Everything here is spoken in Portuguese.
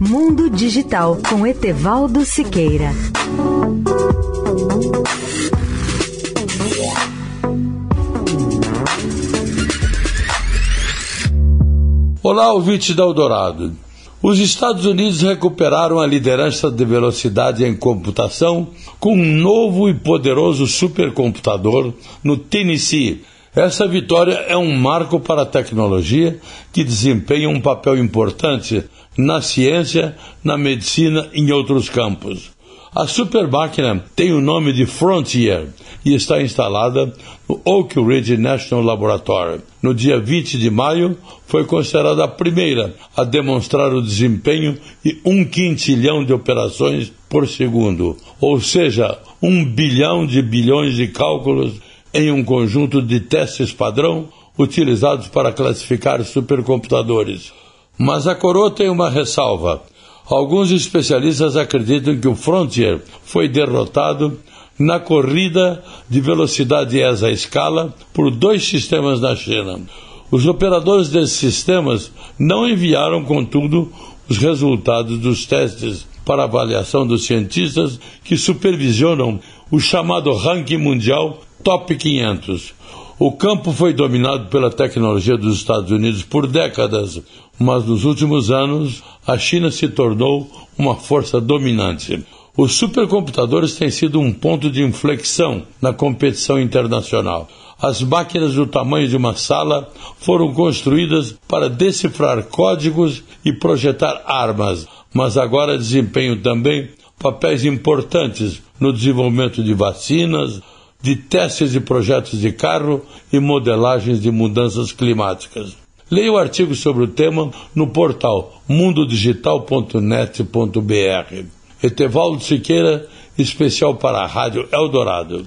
Mundo Digital com Etevaldo Siqueira. Olá, ouvintes da Eldorado. Os Estados Unidos recuperaram a liderança de velocidade em computação com um novo e poderoso supercomputador no Tennessee. Essa vitória é um marco para a tecnologia que desempenha um papel importante na ciência, na medicina e em outros campos. A supermáquina tem o nome de Frontier e está instalada no Oak Ridge National Laboratory. No dia 20 de maio, foi considerada a primeira a demonstrar o desempenho de um quintilhão de operações por segundo, ou seja, um bilhão de bilhões de cálculos em um conjunto de testes padrão utilizados para classificar supercomputadores. Mas a coroa tem uma ressalva. Alguns especialistas acreditam que o Frontier foi derrotado na corrida de velocidade ESA escala por dois sistemas na China. Os operadores desses sistemas não enviaram, contudo, os resultados dos testes para avaliação dos cientistas que supervisionam o chamado ranking mundial Top 500. O campo foi dominado pela tecnologia dos Estados Unidos por décadas, mas nos últimos anos a China se tornou uma força dominante. Os supercomputadores têm sido um ponto de inflexão na competição internacional. As máquinas do tamanho de uma sala foram construídas para decifrar códigos e projetar armas, mas agora desempenham também papéis importantes no desenvolvimento de vacinas, de testes de projetos de carro e modelagens de mudanças climáticas. Leia o artigo sobre o tema no portal mundodigital.net.br. Etevaldo Siqueira, especial para a Rádio Eldorado.